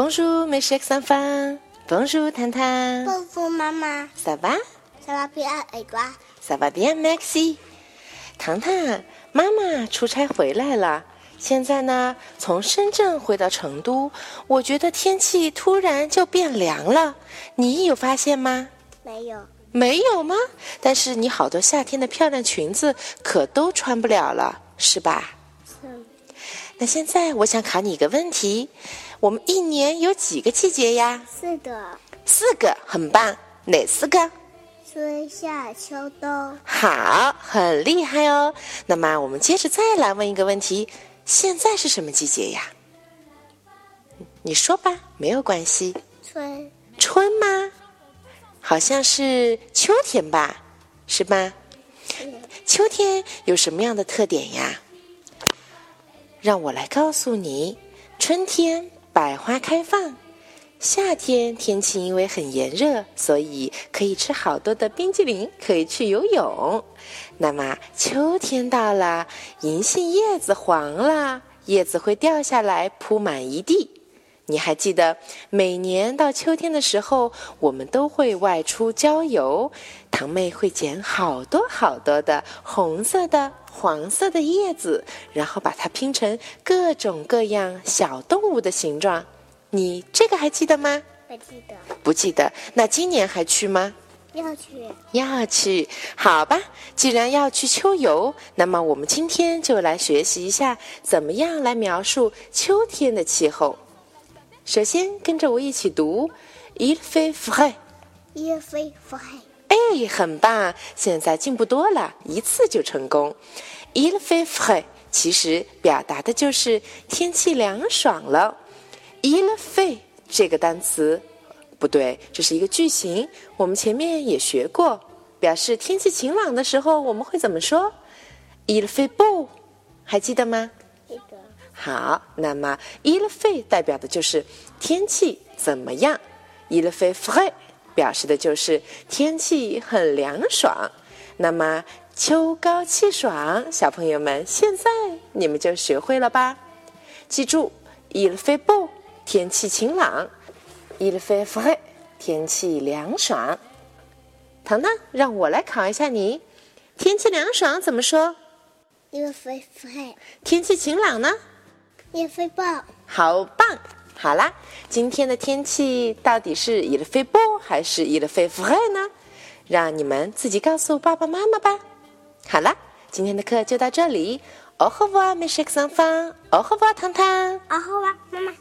Bonjour, mes chers enfants. Bonjour, 糖糖。豆腐妈妈，Ça va? 小拉皮爱爱瓜，Ça va bien, merci. 糖糖，妈妈出差回来了。现在呢，从深圳回到成都，我觉得天气突然就变凉了。你有发现吗？没有，没有吗？但是你好多夏天的漂亮裙子可都穿不了了，是吧？嗯，那现在我想考你一个问题：我们一年有几个季节呀？四个，四个，很棒。哪四个？春夏秋冬，好，很厉害哦。那么我们接着再来问一个问题：现在是什么季节呀？你说吧，没有关系。春春吗？好像是秋天吧，是吧？秋天有什么样的特点呀？让我来告诉你：春天百花开放，夏天天气因为很炎热，所以可以吃好多的冰激凌，可以去游泳。那么秋天到了，银杏叶子黄了，叶子会掉下来，铺满一地。你还记得每年到秋天的时候，我们都会外出郊游。堂妹会捡好多好多的红色的、黄色的叶子，然后把它拼成各种各样小动物的形状。你这个还记得吗？不记得，不记得。那今年还去吗？要去要去，好吧。既然要去秋游，那么我们今天就来学习一下怎么样来描述秋天的气候。首先，跟着我一起读 “il fait frais”。叶飞飞，哎，很棒！现在进步多了，一次就成功。il fait frais 其实表达的就是天气凉爽了。il fait 这个单词不对，这是一个句型，我们前面也学过，表示天气晴朗的时候我们会怎么说？il fait beau，还记得吗？好，那么 il fait 代表的就是天气怎么样，il fait frais 表示的就是天气很凉爽。那么秋高气爽，小朋友们现在你们就学会了吧？记住，il fait beau 天气晴朗，il fait frais 天气凉爽。糖糖，让我来考一下你，天气凉爽怎么说？叶飞飞，天气晴朗呢？也飞豹。好棒！好啦，今天的天气到底是伊了飞波还是伊了飞福海呢？让你们自己告诉爸爸妈妈吧。好啦，今天的课就到这里。哦吼哇，美食三方。哦吼哇，糖糖。哦吼哇，妈妈。